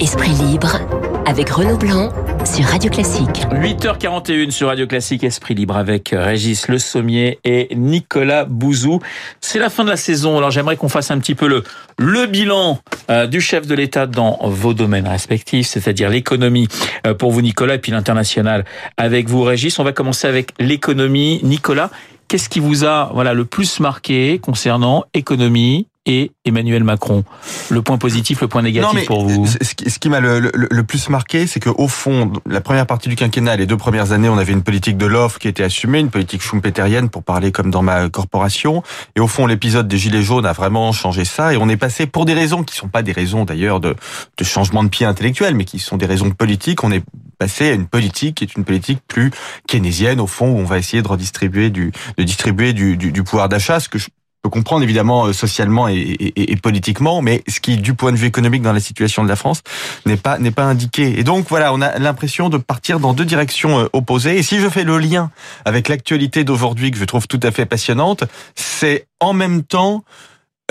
Esprit libre avec Renaud Blanc sur Radio Classique. 8h41 sur Radio Classique, Esprit Libre avec Régis Le Sommier et Nicolas Bouzou. C'est la fin de la saison, alors j'aimerais qu'on fasse un petit peu le, le bilan euh, du chef de l'État dans vos domaines respectifs, c'est-à-dire l'économie euh, pour vous Nicolas et puis l'international avec vous Régis. On va commencer avec l'économie. Nicolas, qu'est-ce qui vous a voilà le plus marqué concernant économie, et Emmanuel Macron. Le point positif, le point négatif pour vous Ce qui, m'a le, le, le, plus marqué, c'est que au fond, la première partie du quinquennat, les deux premières années, on avait une politique de l'offre qui était assumée, une politique schumpeterienne pour parler comme dans ma corporation. Et au fond, l'épisode des Gilets jaunes a vraiment changé ça. Et on est passé, pour des raisons qui sont pas des raisons d'ailleurs de, de changement de pied intellectuel, mais qui sont des raisons politiques, on est passé à une politique qui est une politique plus keynésienne, au fond, où on va essayer de redistribuer du, de distribuer du, du, du pouvoir d'achat, ce que je peut comprendre évidemment euh, socialement et, et, politiquement, mais ce qui, du point de vue économique dans la situation de la France, n'est pas n'est pas indiqué. Et donc voilà, on a l'impression de partir dans deux directions euh, opposées. Et si je fais le lien avec l'actualité d'aujourd'hui que je trouve tout à fait passionnante, c'est en même temps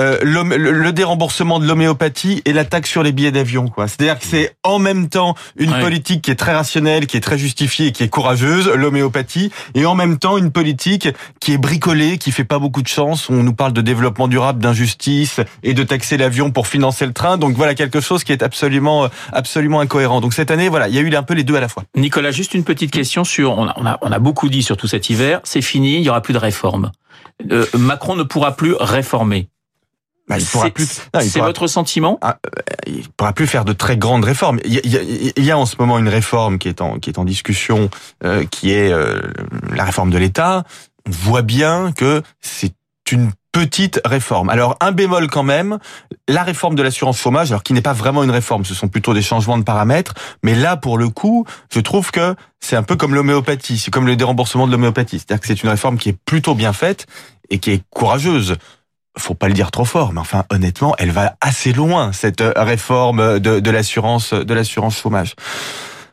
euh, le, déremboursement de l'homéopathie et l'attaque sur les billets d'avion. quoi. C'est-à-dire que c'est en même temps une politique qui est très rationnelle, qui est très justifiée, qui est courageuse, l'homéopathie, et en même temps une politique qui est bricolée, qui fait pas beaucoup de chance. On nous parle de développement durable, d'injustice et de taxer l'avion pour financer le train. Donc voilà quelque chose qui est absolument absolument incohérent. Donc cette année, voilà, il y a eu un peu les deux à la fois. Nicolas, juste une petite question sur on a, on a, on a beaucoup dit sur tout cet hiver, c'est fini, il y aura plus de réforme. Euh, Macron ne pourra plus réformer. Bah, il pourra plus. C'est votre sentiment? Ah, euh, Il pourra plus faire de très grandes réformes. Il y, a, il y a en ce moment une réforme qui est en qui est en discussion, euh, qui est euh, la réforme de l'État. On voit bien que c'est une petite réforme. Alors un bémol quand même, la réforme de l'assurance chômage, alors qui n'est pas vraiment une réforme, ce sont plutôt des changements de paramètres, mais là pour le coup, je trouve que c'est un peu comme l'homéopathie, c'est comme le déremboursement de l'homéopathie, c'est-à-dire que c'est une réforme qui est plutôt bien faite et qui est courageuse faut pas le dire trop fort, mais enfin honnêtement, elle va assez loin cette euh, réforme de, de l'assurance de l'assurance chômage.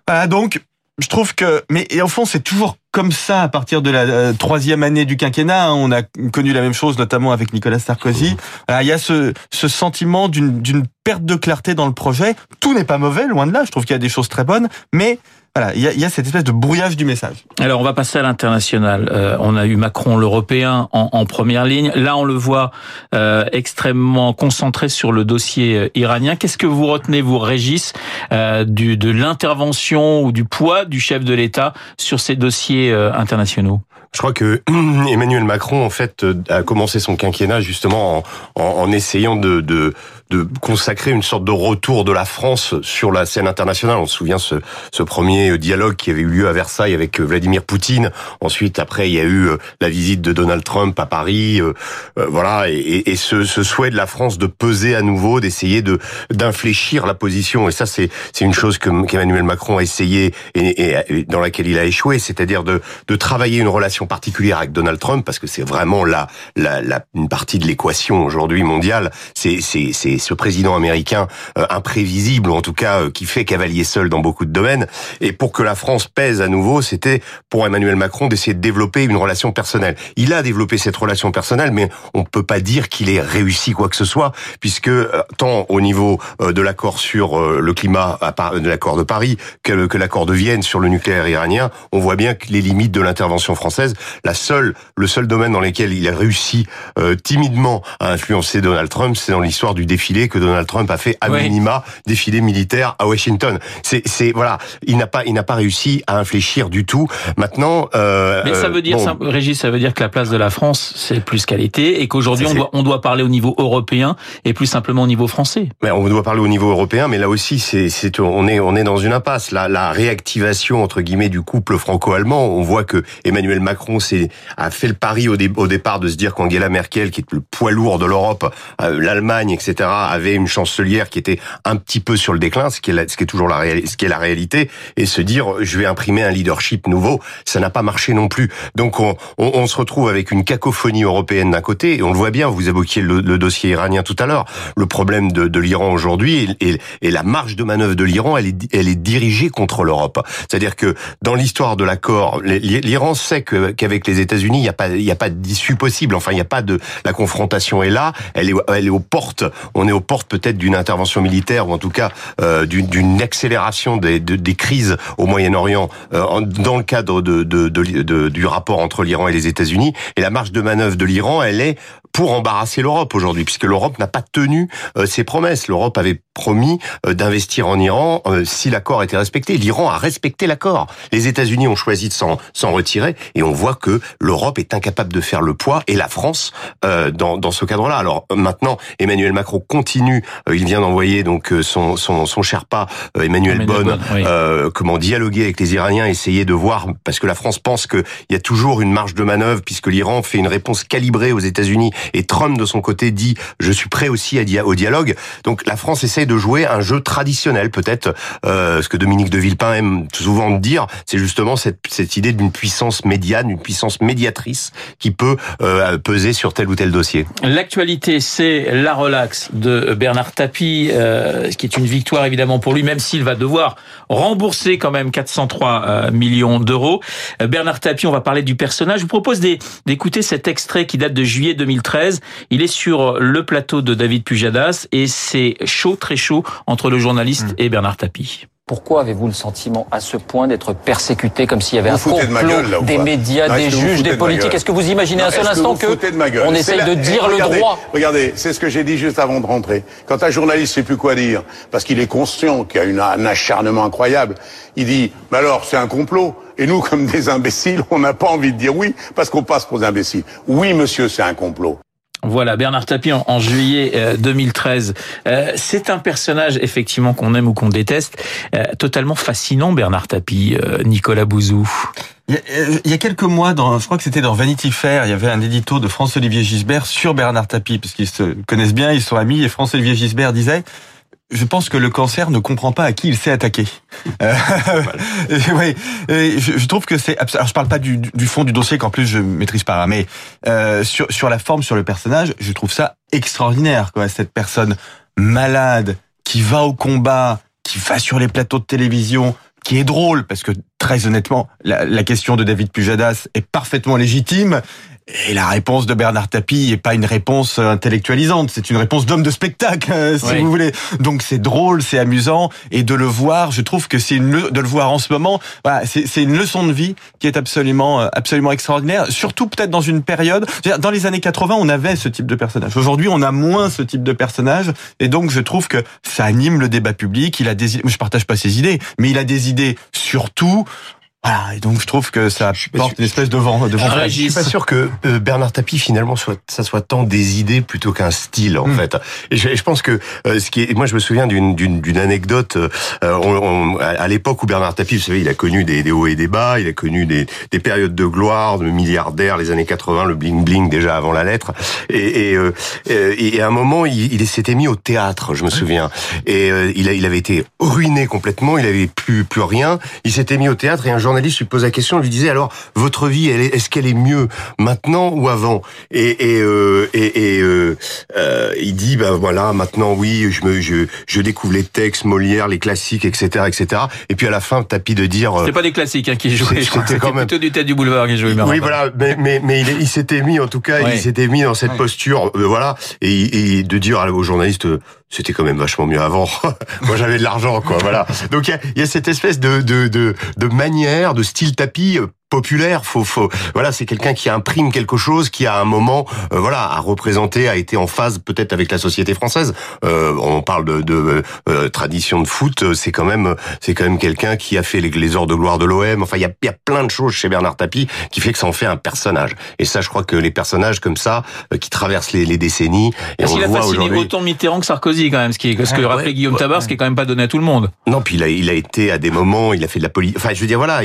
Voilà, donc je trouve que, mais et au fond, c'est toujours comme ça à partir de la euh, troisième année du quinquennat. Hein, on a connu la même chose, notamment avec Nicolas Sarkozy. il y a ce, ce sentiment d'une perte de clarté dans le projet. Tout n'est pas mauvais, loin de là. Je trouve qu'il y a des choses très bonnes, mais voilà, il y a, cette espèce de brouillage du message. Alors on va passer à l'international. Euh, on a eu Macron, l'Européen, en, en, première ligne. Là, on le voit euh, extrêmement concentré sur le dossier euh, iranien. Qu'est-ce que vous retenez, vous, Régis, euh, du, de l'intervention ou du poids du chef de l'État sur ces dossiers euh, internationaux? Je crois que Emmanuel Macron, en fait, a commencé son quinquennat justement en, en, en essayant de, de de consacrer une sorte de retour de la France sur la scène internationale. On se souvient ce, ce premier dialogue qui avait eu lieu à Versailles avec Vladimir Poutine. Ensuite, après, il y a eu euh, la visite de Donald Trump à Paris. Euh, euh, voilà, et, et ce, ce, souhait de la France de peser à nouveau, d'essayer de d'infléchir la position. Et ça, c'est c'est une chose que qu'Emmanuel Macron a essayé et, et, dans laquelle il a échoué, c'est-à-dire de de travailler une relation particulière avec Donald Trump parce que c'est vraiment la, la, la une partie de l'équation aujourd'hui mondiale. C'est c'est c'est ce président américain euh, imprévisible, ou en tout cas euh, qui fait cavalier seul dans beaucoup de domaines. Et pour que la France pèse à nouveau, c'était pour Emmanuel Macron d'essayer de développer une relation personnelle. Il a développé cette relation personnelle, mais on peut pas dire qu'il ait réussi quoi que ce soit, puisque euh, tant au niveau de l'accord sur le climat, de l'accord de Paris, que, l'accord de Vienne sur le nucléaire iranien, on voit bien les limites de l'intervention française, la seule, le seul domaine dans lequel il a réussi timidement à influencer Donald Trump, c'est dans l'histoire du défi que Donald Trump a fait à minima défilé militaire à Washington. C'est, voilà, il n'a pas, il n'a pas réussi à infléchir du tout. Maintenant, euh, mais ça veut dire, ça, Régis, ça veut dire que la place de la France c'est plus qualité et qu'aujourd'hui on doit, on doit parler au niveau européen et plus simplement au niveau français. Mais on doit parler au niveau européen, mais là aussi c'est, c'est on est, on est dans une impasse. La, la réactivation entre guillemets du couple franco-allemand, on voit que Emmanuel Macron s'est a fait le pari au, au départ de se dire qu'Angela Merkel, qui est le poids lourd de l'Europe, euh, l'Allemagne, etc avait une chancelière qui était un petit peu sur le déclin, ce qui est, toujours la, réalité, et se dire je vais imprimer un leadership nouveau, ça n'a pas marché non plus. Donc on, on, on se retrouve avec une cacophonie européenne d'un côté, et on le voit bien, vous évoquiez le, dossier iranien tout à l'heure, le problème de, de l'Iran aujourd'hui, et, et, la marge de manœuvre de l'Iran, elle est, elle est dirigée contre l'Europe. C'est-à-dire que dans l'histoire de l'accord, l'Iran sait qu'avec les États-Unis, il n'y a pas, il pas d'issue possible. Enfin, il n'y a pas de la confrontation est là, elle est, elle est aux portes. Est aux portes peut-être d'une intervention militaire ou en tout cas euh, d'une accélération des, des crises au Moyen-Orient euh, dans le cadre de, de, de, du rapport entre l'Iran et les États-Unis. Et la marge de manœuvre de l'Iran, elle est pour embarrasser l'Europe aujourd'hui, puisque l'Europe n'a pas tenu euh, ses promesses. L'Europe avait promis euh, d'investir en Iran euh, si l'accord était respecté. L'Iran a respecté l'accord. Les États-Unis ont choisi de s'en retirer et on voit que l'Europe est incapable de faire le poids et la France euh, dans, dans ce cadre-là. Alors maintenant, Emmanuel Macron continue. il vient d'envoyer donc son, son, son Sherpa Emmanuel, Bonne, comment dialoguer avec les Iraniens, essayer de voir parce que la France pense qu'il y a toujours une marge de manœuvre puisque l'Iran fait une réponse calibrée aux États-Unis et Trump de son côté dit je suis prêt aussi au dialogue. Donc la France essaie de jouer un jeu traditionnel, peut-être. Euh, ce que Dominique de Villepin aime souvent dire, c'est justement cette, cette idée d'une puissance médiane, une puissance médiatrice qui peut euh, peser sur tel ou tel dossier. L'actualité, c'est la relaxe de Bernard Tapie, euh, ce qui est une victoire évidemment pour lui, même s'il va devoir rembourser quand même 403 euh, millions d'euros. Euh, Bernard Tapie, on va parler du personnage. Je vous propose d'écouter cet extrait qui date de juillet 2013. Il est sur le plateau de David Pujadas et c'est chaud, très chaud entre le journaliste hmm. et Bernard Tapie. Pourquoi avez-vous le sentiment à ce point d'être persécuté comme s'il y avait un complot des médias, des juges, des politiques? Est-ce que vous imaginez un seul instant que on essaye de dire le droit? Regardez, c'est ce que j'ai dit juste avant de rentrer. Quand un journaliste sait plus quoi dire, parce qu'il est conscient qu'il y a une, un acharnement incroyable, il dit mais alors c'est un complot. Et nous, comme des imbéciles, on n'a pas envie de dire oui parce qu'on passe pour des imbéciles. Oui, monsieur, c'est un complot. Voilà, Bernard Tapie en, juillet 2013. Euh, euh, c'est un personnage effectivement qu'on aime ou qu'on déteste, euh, totalement fascinant Bernard Tapie, Nicolas Bouzou. Il y, a, quelques mois, dans, je crois que c'était dans Vanity Fair, il y avait un édito de France-Olivier Gisbert sur Bernard Tapie, parce qu'ils se connaissent bien, ils sont amis, et France-Olivier Gisbert disait je pense que le cancer ne comprend pas à qui il s'est attaqué. Euh, oui, je, trouve que c'est. Alors, je parle pas du, du, fond du dossier qu'en plus je maîtrise pas, hein, mais euh, sur sur la forme, sur le personnage, je trouve ça extraordinaire. Quoi, cette personne malade qui va au combat, qui va sur les plateaux de télévision, qui est drôle parce que très honnêtement, la, la question de David Pujadas est parfaitement légitime et la réponse de Bernard Tapie n'est pas une réponse intellectualisante, c'est une réponse d'homme de spectacle, euh, si vous voulez. Donc c'est drôle, c'est amusant, et de le voir, je trouve que c'est une de le voir en ce moment, bah, c'est une leçon de vie qui est absolument euh, absolument extraordinaire. Surtout peut-être dans une période, dans les années 80, on avait ce type de personnage. Aujourd'hui, on a moins ce type de personnage, et donc je trouve que ça anime le débat public. Il a des, je partage pas ses idées, mais il a des idées surtout voilà, et donc je trouve que ça porte une espèce de vent. De vent je suis pas sûr que euh, Bernard Tapie finalement soit ça soit tant des idées plutôt qu'un style en hmm. fait. Et je, je, pense que euh, ce qui est, moi je me souviens d'une d'une anecdote euh, on, à l'époque où Bernard Tapie, vous savez, il a connu des, des, hauts et des bas, il a connu des, des périodes de gloire, de milliardaire, les années 80, le bling bling déjà avant la lettre. Et, et, et à un moment, il, il s'était mis au théâtre, je me souviens. Et il, a, il avait été ruiné complètement, il avait plus plus rien. Il s'était mis au théâtre et un jour journaliste lui pose la question, lui disait alors votre vie, elle est, est-ce qu'elle est mieux maintenant ou avant? Et, et, euh, et, et euh, euh, il dit ben voilà maintenant oui, je me je, je découvre les textes Molière, les classiques, etc., etc. Et puis à la fin, tapis de dire c'était pas des classiques hein, qui jouaient, c'était quand même plutôt du tête du boulevard qui jouait. Oui voilà, mais mais, mais il, il s'était mis en tout cas, il s'était mis dans cette posture, voilà, et, et de dire aux journalistes c'était quand même vachement mieux avant. Moi, j'avais de l'argent, quoi. Voilà. Donc, il y a, y a, cette espèce de, de, de, de manière, de style tapis euh, populaire. Faut, faut, voilà, c'est quelqu'un qui imprime quelque chose, qui à un moment, euh, voilà, a représenté, a été en phase peut-être avec la société française. Euh, on parle de, de euh, tradition de foot, c'est quand même, c'est quand même quelqu'un qui a fait les, les heures de gloire de l'OM. Enfin, il y a, y a, plein de choses chez Bernard Tapie qui fait que ça en fait un personnage. Et ça, je crois que les personnages comme ça, qui traversent les, les décennies, et on a fasciné autant Mitterrand que Sarkozy quand même, ce qui est, ce que rappelait Guillaume Tabar, ce qui est quand même pas donné à tout le monde. Non, puis il a, il a été à des moments, il a fait de la politique. Enfin, je veux dire, voilà,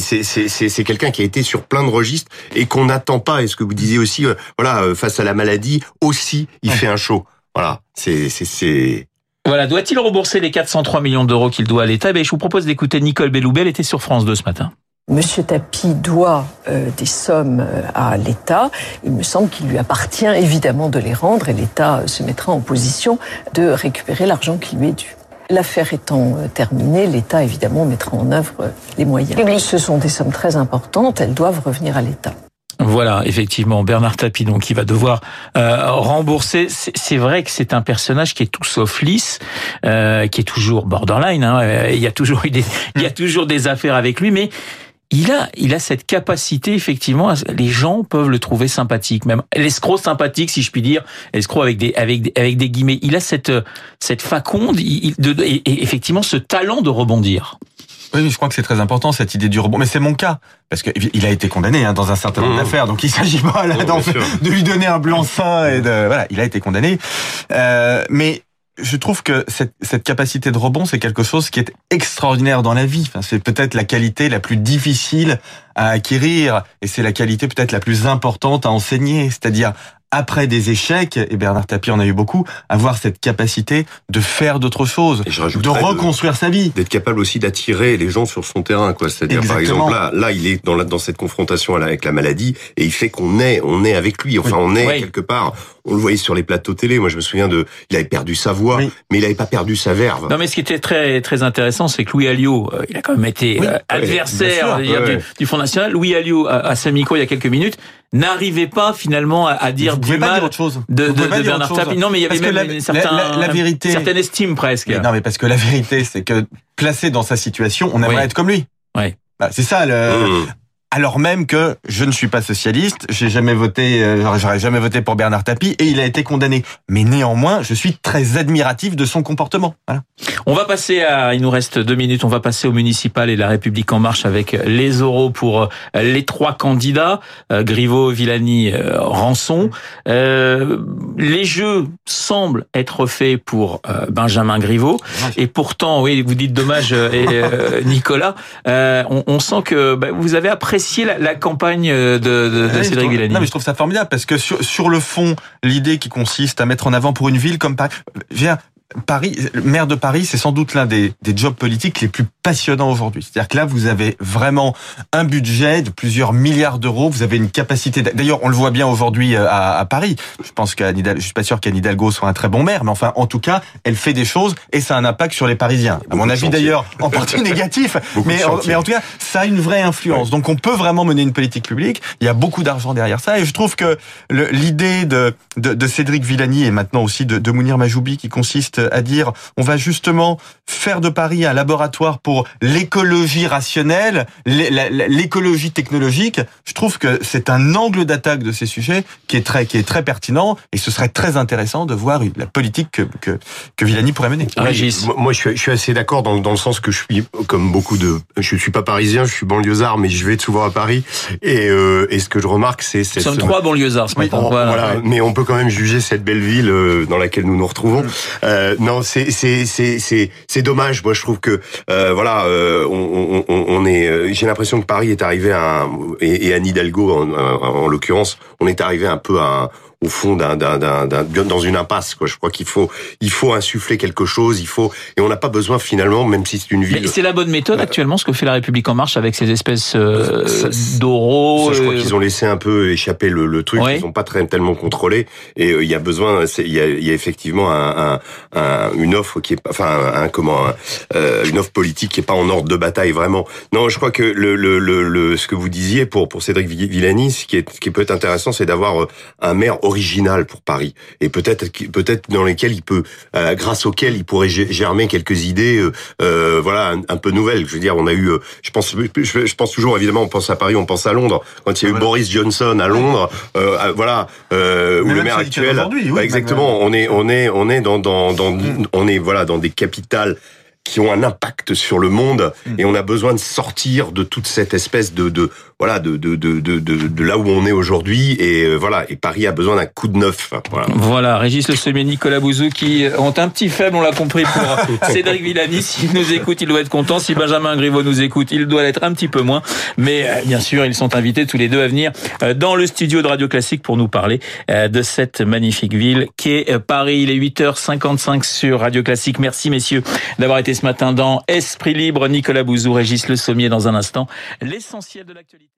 c'est c'est quelqu'un qui a été sur plein de registres et qu'on n'attend pas. Et ce que vous disiez aussi, euh, voilà, euh, face à la maladie, aussi, il fait un show. Voilà, c'est c'est voilà, doit-il rembourser les 403 millions d'euros qu'il doit à l'État? Ben, Je vous propose d'écouter Nicole Belloubet, elle était sur France 2 ce matin. Monsieur Tapi doit euh, des sommes à l'État. Il me semble qu'il lui appartient évidemment de les rendre et l'État se mettra en position de récupérer l'argent qui lui est dû. L'affaire étant terminée, l'État évidemment mettra en œuvre les moyens. Ce sont des sommes très importantes, elles doivent revenir à l'État. Voilà, effectivement, Bernard Tapie, donc, qui va devoir euh, rembourser. C'est vrai que c'est un personnage qui est tout sauf lisse, euh, qui est toujours borderline. Hein. Il y a toujours des, il y a toujours des affaires avec lui, mais il a, il a cette capacité effectivement. Les gens peuvent le trouver sympathique, même l'escroc sympathique, si je puis dire, l'escroc avec des, avec des, avec des guillemets. Il a cette, cette faconde, il, de, et effectivement ce talent de rebondir. Oui, je crois que c'est très important cette idée du rebond. Mais c'est mon cas parce qu'il a été condamné hein, dans un certain nombre mmh. d'affaires, donc il s'agit pas là de lui donner un blanc-seing et de voilà, il a été condamné. Euh, mais je trouve que cette, cette capacité de rebond, c'est quelque chose qui est extraordinaire dans la vie. Enfin, c'est peut-être la qualité la plus difficile à acquérir et c'est la qualité peut-être la plus importante à enseigner, c'est-à-dire après des échecs, et Bernard Tapie en a eu beaucoup, avoir cette capacité de faire d'autres choses, de reconstruire sa vie. D'être capable aussi d'attirer les gens sur son terrain, quoi. C'est-à-dire, par exemple, là, là, il est dans, la, dans cette confrontation avec la maladie, et il fait qu'on est, on est avec lui. Enfin, on est quelque part. On le voyait sur les plateaux télé. Moi, je me souviens de, il avait perdu sa voix, mais il n'avait pas perdu sa verve. Non, mais ce qui était très, très intéressant, c'est que Louis Alliot, euh, il a quand même été euh, adversaire du, du, Front National. Louis Alliot, à, à Samico, il y a quelques minutes, n'arrivait pas finalement à, dire du mal autre chose. de, de, de Bernard Tapie. Non, mais il y avait même la, certain, la, vérité, certaine estime presque. non, mais parce que la vérité, c'est que placé dans sa situation, on aimerait être comme lui. Ouais. Bah, c'est ça le. Mmh alors même que je ne suis pas socialiste, j'ai jamais voté, euh, j'aurais jamais voté pour Bernard Tapie et il a été condamné. Mais néanmoins, je suis très admiratif de son comportement. Voilà. On va passer à, il nous reste deux minutes, on va passer au municipal et la République en marche avec les oraux pour euh, les trois candidats, euh, Griveaux, Villani, Rançon. les jeux semblent être faits pour Benjamin Griveaux et pourtant, oui, vous dites dommage, et, Nicolas, on, on, sent que bah, vous avez apprécié la, la campagne de, de, de Cédric Villani. Non, mais je trouve ça formidable parce que sur, sur le fond, l'idée qui consiste à mettre en avant pour une ville comme Paris, viens, Paris, maire de Paris, c'est sans doute l'un des, des jobs politiques les plus passionnants aujourd'hui. C'est-à-dire que là, vous avez vraiment un budget de plusieurs milliards d'euros. Vous avez une capacité. D'ailleurs, on le voit bien aujourd'hui euh, à, à, Paris. Je pense qu'Anne Hidalgo, je suis pas sûr qu'Anne Hidalgo soit un très bon maire, mais enfin, en tout cas, elle fait des choses et ça a un impact sur les Parisiens. À mon avis, d'ailleurs, en partie négatif, mais en, mais en tout cas, ça a une vraie influence. Donc, on peut vraiment mener une politique publique. Il y a beaucoup d'argent derrière ça, et je trouve que l'idée de, de, de, Cédric Villani et maintenant aussi de, de Mounir Majoubi, qui consiste à dire on va justement faire de Paris un laboratoire pour l'écologie rationnelle, l'écologie technologique. Je trouve que c'est un angle d'attaque de ces sujets qui est très qui est très pertinent et ce serait très intéressant de voir la politique que que, que Villani pourrait mener. moi, je suis, assez d'accord dans, dans le sens que je suis comme beaucoup de je suis pas parisien, je suis banlieusard, mais je vais souvent à Paris et euh, et ce que je remarque c'est nous sommes trois banlieusards ce matin. voilà. mais on peut quand même juger cette belle ville euh, dans laquelle nous nous retrouvons. Mm. Euh, non, c'est c'est c'est c'est c'est dommage. Moi, je trouve que euh, voilà, euh, on, est. J'ai l'impression que Paris est arrivé à un, et, et Anne Hidalgo en, en, en l'occurrence, on est arrivé un peu à un, au fond d'un, d'un, d'un, dans une impasse. Quoi. Je crois qu'il faut, il faut insuffler quelque chose. Il faut et on n'a pas besoin finalement, même si c'est une ville. c'est la bonne méthode actuellement, ce que fait la République en marche avec ces espèces euh, d'oraux. Je crois qu'ils ont laissé un peu échapper le, le truc. Ils n'ont pas très tellement contrôlé. Et il y a besoin. Il y a, il y a effectivement un, un, une offre qui est, enfin, un, comment, euh, une offre politique qui est pas en ordre de bataille vraiment. Non, je crois que le, le, le, ce que vous disiez pour pour Cédric Villani, ce qui est, ce qui peut être intéressant, c'est d'avoir un maire original pour Paris et peut-être peut-être dans lesquels il peut, euh, grâce auxquels il pourrait germer quelques idées, euh, euh voilà, un, peu nouvelles. Je veux dire, on a eu, euh, je pense, je, pense toujours évidemment, on pense à Paris, on pense à Londres. Quand il y a eu Boris Johnson à Londres, euh, voilà, ou le maire actuel, oui, exactement, on est on est on est dans dans, dans mm. on est voilà dans des capitales qui ont un impact sur le monde mm. et on a besoin de sortir de toute cette espèce de, de voilà de, de, de, de, de là où on est aujourd'hui. Et euh, voilà et Paris a besoin d'un coup de neuf. Voilà, voilà Régis Le Sommier Nicolas Bouzou qui ont un petit faible on l'a compris pour Cédric Villani. S'il nous écoute il doit être content. Si Benjamin Griveaux nous écoute il doit l'être un petit peu moins. Mais euh, bien sûr ils sont invités tous les deux à venir euh, dans le studio de Radio Classique pour nous parler de cette magnifique ville qu'est Paris. Il est 8h55 sur Radio Classique. Merci messieurs d'avoir été ce matin dans Esprit Libre. Nicolas Bouzou, Régis Le Sommier dans un instant. L'essentiel de l'actualité.